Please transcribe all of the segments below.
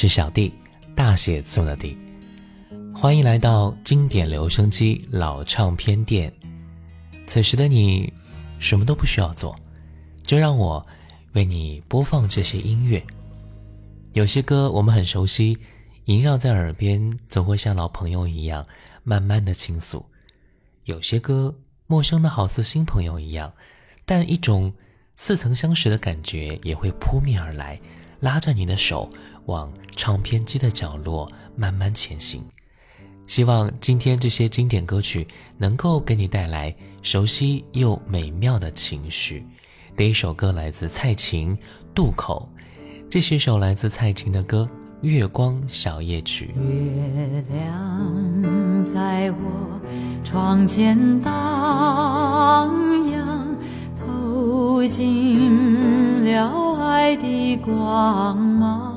是小弟，大写字的弟，欢迎来到经典留声机老唱片店。此时的你，什么都不需要做，就让我为你播放这些音乐。有些歌我们很熟悉，萦绕在耳边，总会像老朋友一样慢慢的倾诉；有些歌陌生的好似新朋友一样，但一种似曾相识的感觉也会扑面而来，拉着你的手往唱片机的角落慢慢前行。希望今天这些经典歌曲能够给你带来熟悉又美妙的情绪。第一首歌来自蔡琴《渡口》，这是一首来自蔡琴的歌《月光小夜曲》。月亮在我窗前荡漾，透进了爱的光芒。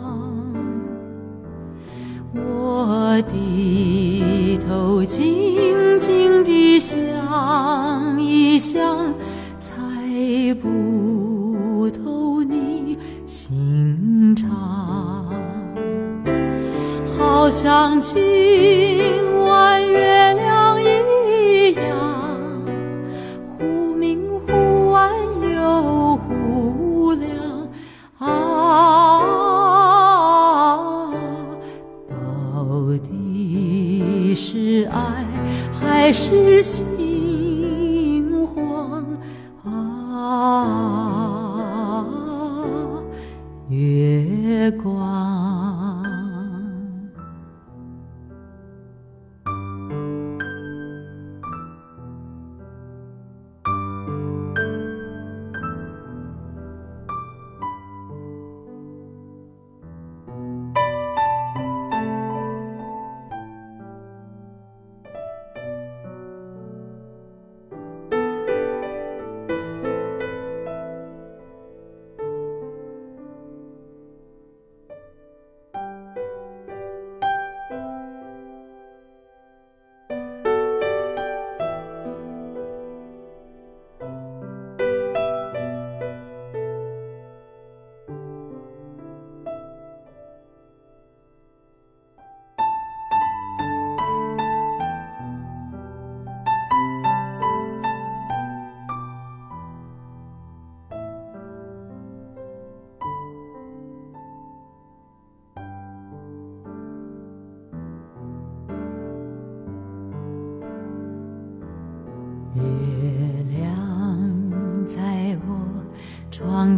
我低头静静地想一想，猜不透你心肠，好像今晚月亮一样，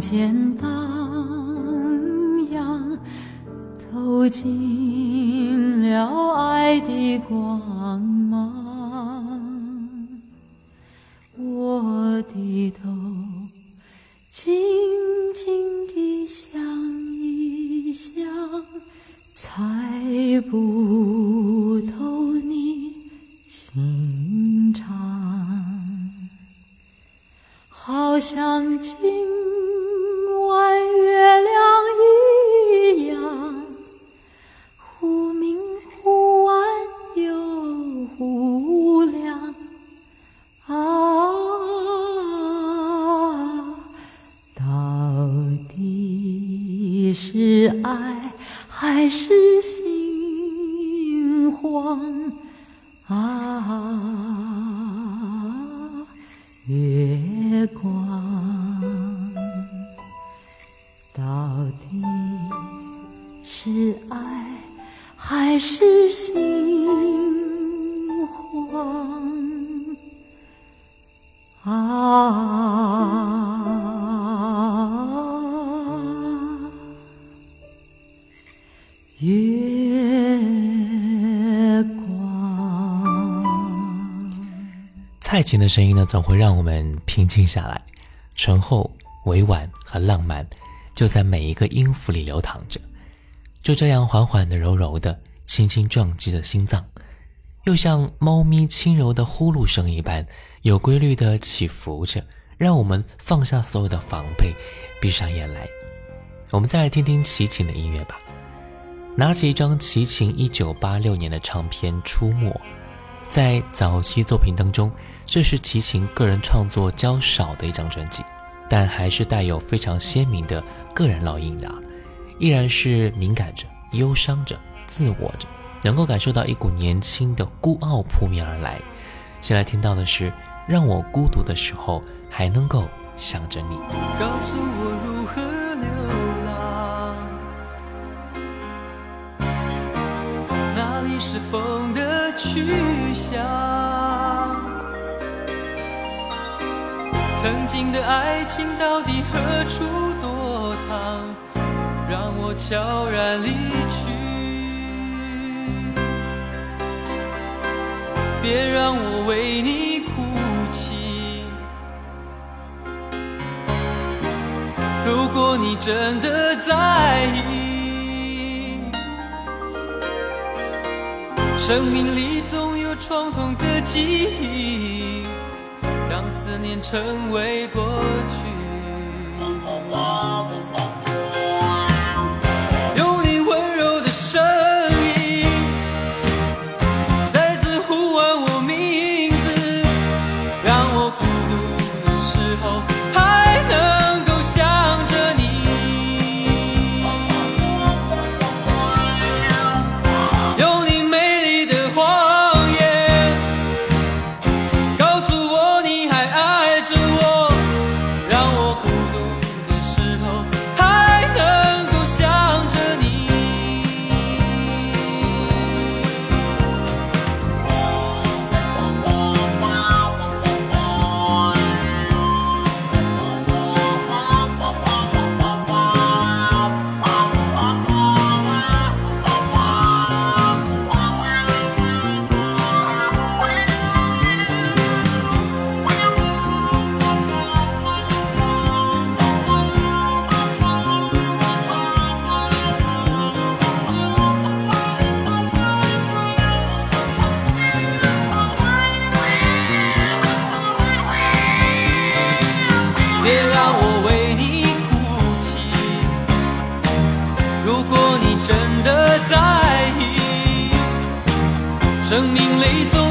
肩膀是爱还是心慌？琴的声音呢，总会让我们平静下来，醇厚、委婉和浪漫，就在每一个音符里流淌着，就这样缓缓的、柔柔的，轻轻撞击着心脏，又像猫咪轻柔的呼噜声一般，有规律的起伏着，让我们放下所有的防备，闭上眼来。我们再来听听齐秦的音乐吧。拿起一张齐秦1986年的唱片《出没》，在早期作品当中，这是齐秦个人创作较少的一张专辑，但还是带有非常鲜明的个人烙印的啊，依然是敏感着、忧伤着、自我着，能够感受到一股年轻的孤傲扑面而来。先来听到的是《让我孤独的时候还能够想着你》。告诉我如何流浪，哪里是风的去向？曾经的爱情到底何处躲藏？让我悄然离去，别让我为你哭泣。如果你真的在意，生命里总有创痛的记忆让思念成为过去。生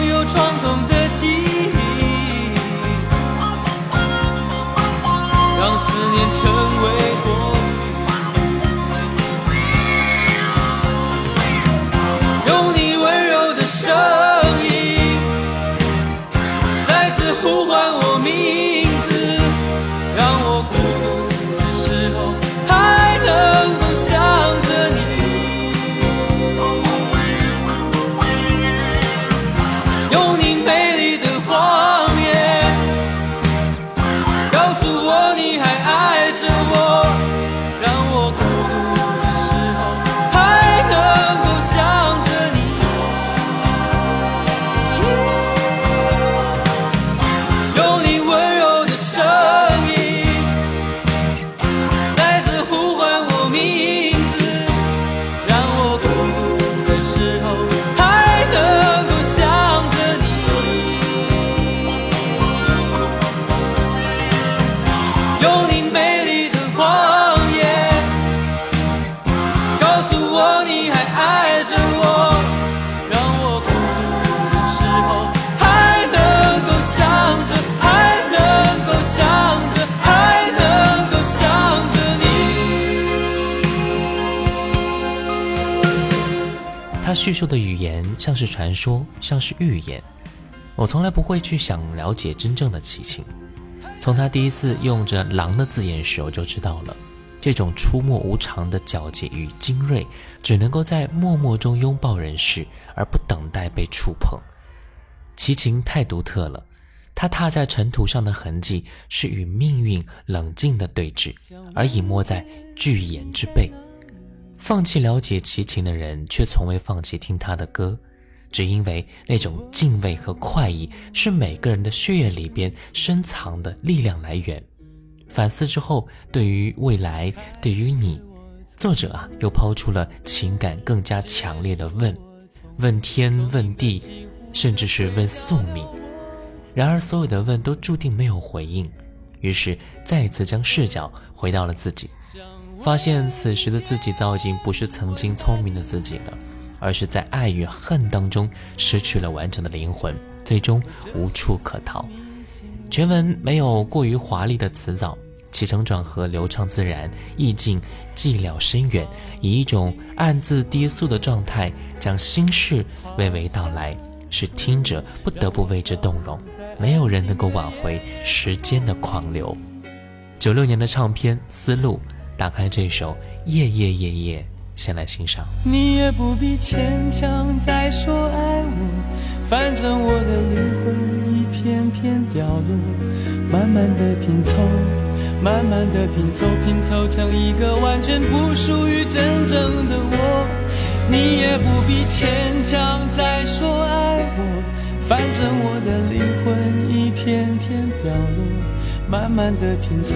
叙述的语言像是传说，像是预言。我从来不会去想了解真正的齐秦。从他第一次用着“狼”的字眼时，我就知道了，这种出没无常的皎洁与精锐，只能够在默默中拥抱人世，而不等待被触碰。齐秦太独特了，他踏在尘土上的痕迹是与命运冷静的对峙，而隐没在巨岩之背。放弃了解齐秦的人，却从未放弃听他的歌，只因为那种敬畏和快意是每个人的血液里边深藏的力量来源。反思之后，对于未来，对于你，作者啊又抛出了情感更加强烈的问：问天，问地，甚至是问宿命。然而，所有的问都注定没有回应，于是再一次将视角回到了自己。发现此时的自己早已经不是曾经聪明的自己了，而是在爱与恨当中失去了完整的灵魂，最终无处可逃。全文没有过于华丽的词藻，起承转合流畅自然，意境寂寥深远，以一种暗自低诉的状态将心事娓娓道来，使听者不得不为之动容。没有人能够挽回时间的狂流。九六年的唱片《丝路》。打开这首《夜夜夜夜》，先来欣赏。你也不必牵强再说爱我，反正我的灵魂一片片掉落，慢慢的拼凑，慢慢的拼凑，拼凑成一个完全不属于真正的我。你也不必牵强再说爱我，反正我的灵魂一片片掉落，慢慢的拼凑。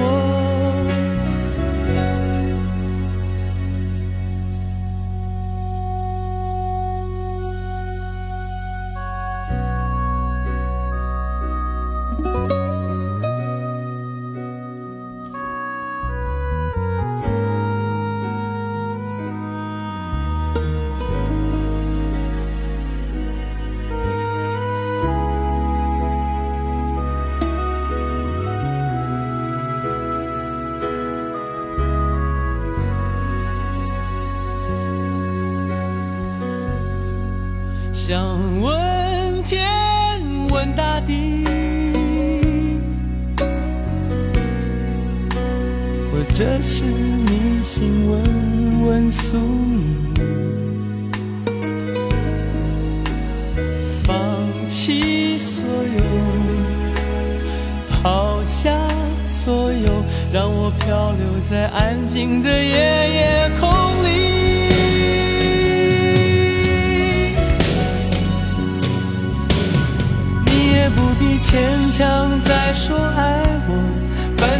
我。这是你心问问宿命，放弃所有，抛下所有，让我漂流在安静的夜夜空里。你也不必牵强再说爱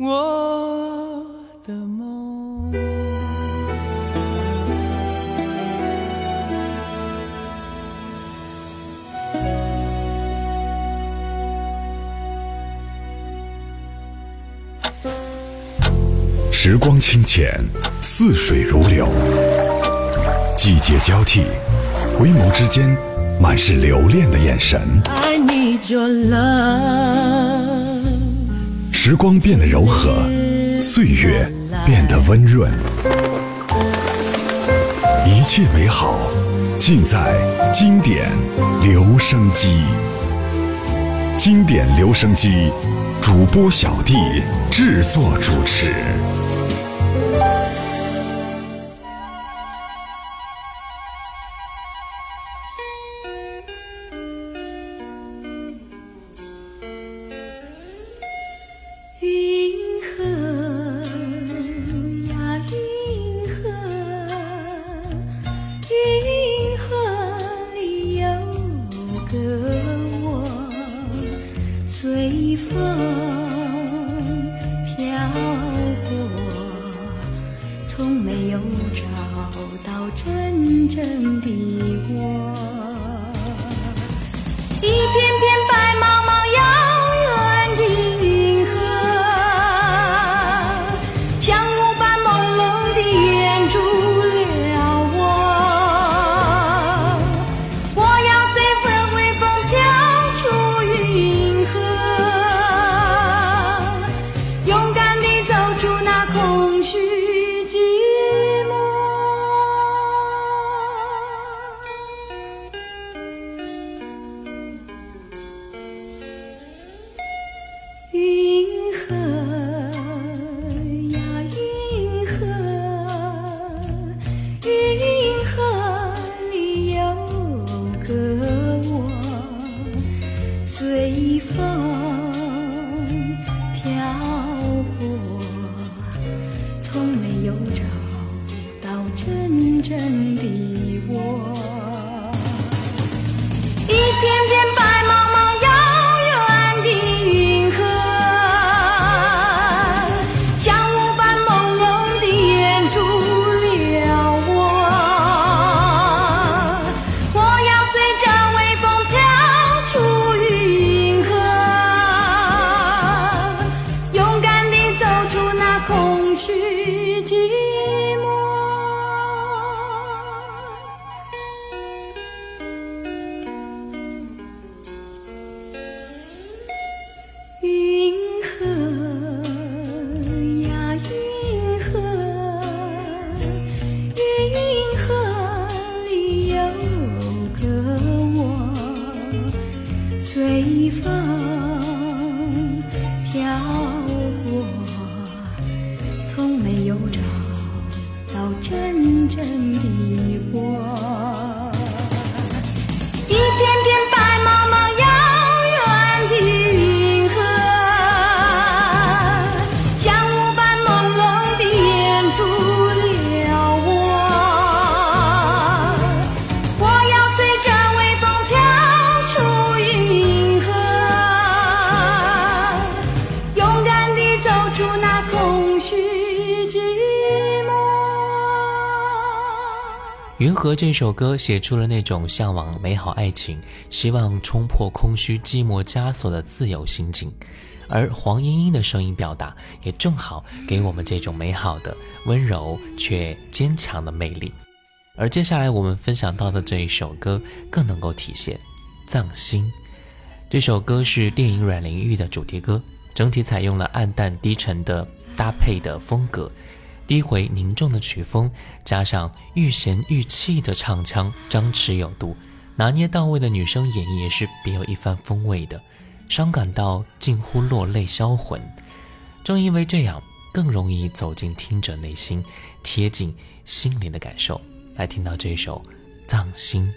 我的梦。时光清浅，似水如流；季节交替，回眸之间满是留恋的眼神。时光变得柔和，岁月变得温润，一切美好尽在经典留声机。经典留声机主播小弟制作主持。随风飘过，从没有找到真正的我。又找到真正和》这首歌写出了那种向往美好爱情、希望冲破空虚寂寞枷锁的自由心境，而黄莺莺的声音表达也正好给我们这种美好的、温柔却坚强的魅力。而接下来我们分享到的这一首歌更能够体现《藏心》。这首歌是电影《阮玲玉》的主题歌，整体采用了暗淡低沉的搭配的风格，低回凝重的曲风，加上欲弦欲泣的唱腔，张弛有度，拿捏到位的女声演绎也是别有一番风味的，伤感到近乎落泪销魂。正因为这样，更容易走进听者内心，贴近心灵的感受。来听到这首《藏心》。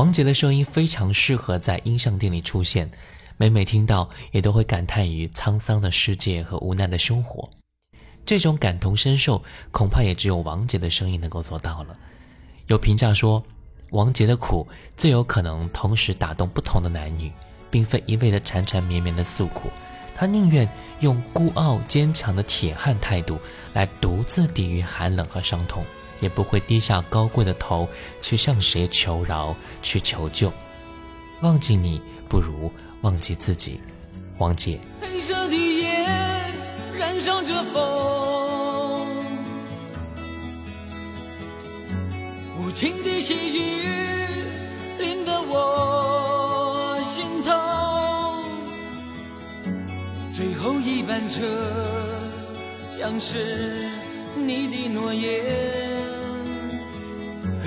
王杰的声音非常适合在音像店里出现，每每听到也都会感叹于沧桑的世界和无奈的生活。这种感同身受，恐怕也只有王杰的声音能够做到了。有评价说，王杰的苦最有可能同时打动不同的男女，并非一味的缠缠绵绵的诉苦。他宁愿用孤傲坚强的铁汉态度来独自抵御寒冷和伤痛，也不会低下高贵的头去向谁求饶、去求救。忘记你，不如忘记自己。王姐。黑色的夜燃烧着风，无情的细雨淋得我心痛。最后一班车，像是你的诺言，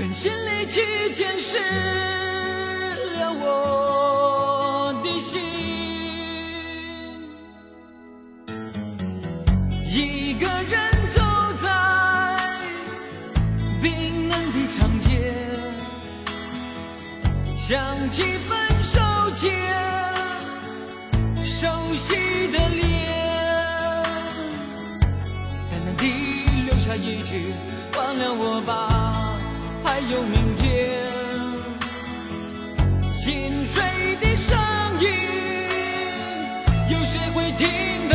狠心离去，监视了我的心。一个人走在冰冷的长街，想起分手前。熟悉的脸，淡淡地留下一句：忘了我吧，还有明天。心碎的声音，有谁会听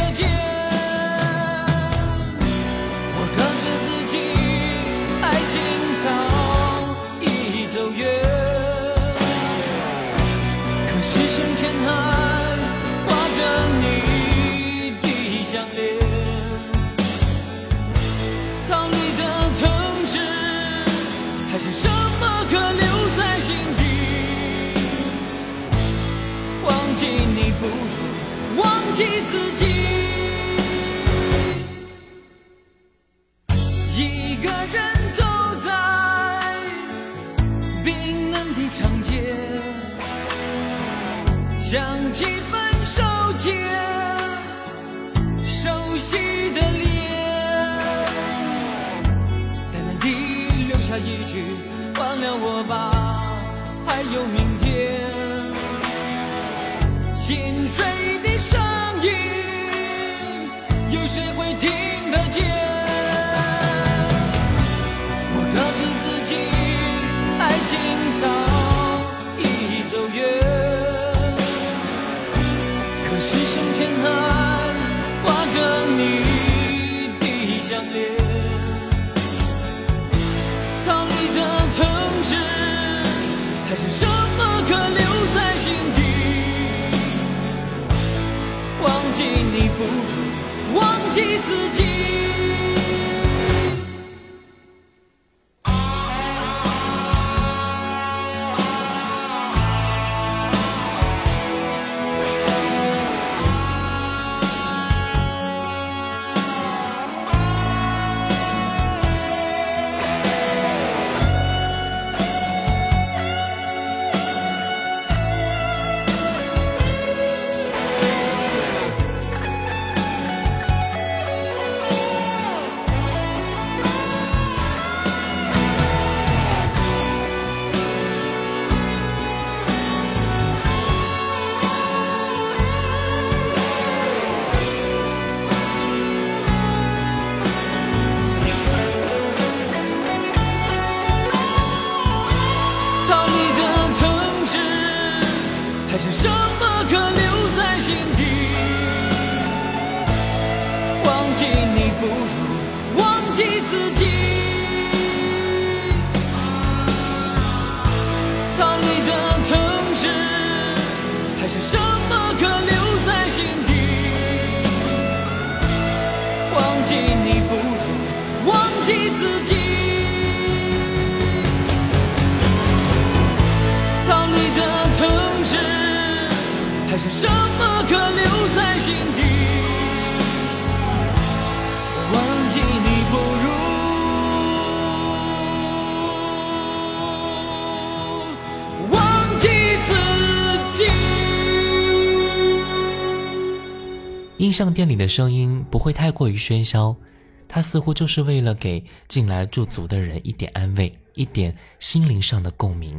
记自己。一个人走在冰冷的长街，想起分手前熟悉的脸。淡淡的留下一句忘了我吧，还有明天。心碎的声音，有谁会听得见？我告诉自己，爱情早已走远，可是胸前还挂着你的项链。还是记你不如忘记自己。音像店里的声音不会太过于喧嚣，它似乎就是为了给进来驻足的人一点安慰，一点心灵上的共鸣。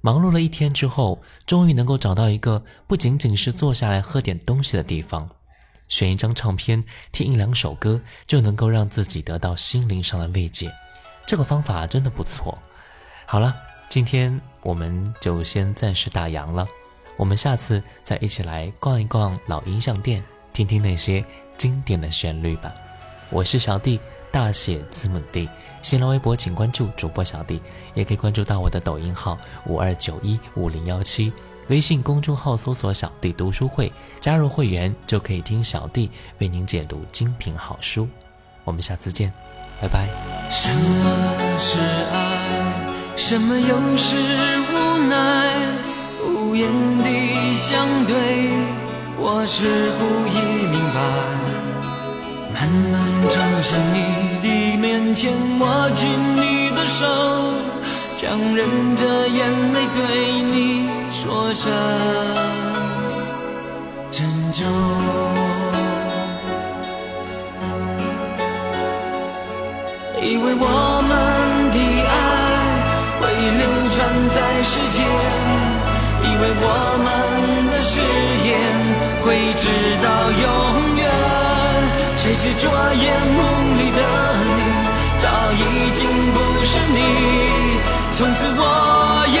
忙碌了一天之后，终于能够找到一个不仅仅是坐下来喝点东西的地方，选一张唱片，听一两首歌，就能够让自己得到心灵上的慰藉。这个方法真的不错。好了，今天我们就先暂时打烊了，我们下次再一起来逛一逛老音像店，听听那些经典的旋律吧。我是小弟。大写字母 D，新浪微博请关注主播小弟，也可以关注到我的抖音号五二九一五零幺七，微信公众号搜索小弟读书会，加入会员就可以听小弟为您解读精品好书。我们下次见，拜拜。什么是爱？什么又是无奈？无言的相对，我似乎已明白。慢慢走向你的面前，握紧你的手，强忍着眼泪对你说声珍重。以为我们的爱会流传在世间，以为我们的誓言会直到永远。谁是昨夜梦里的你，早已经不是你，从此我也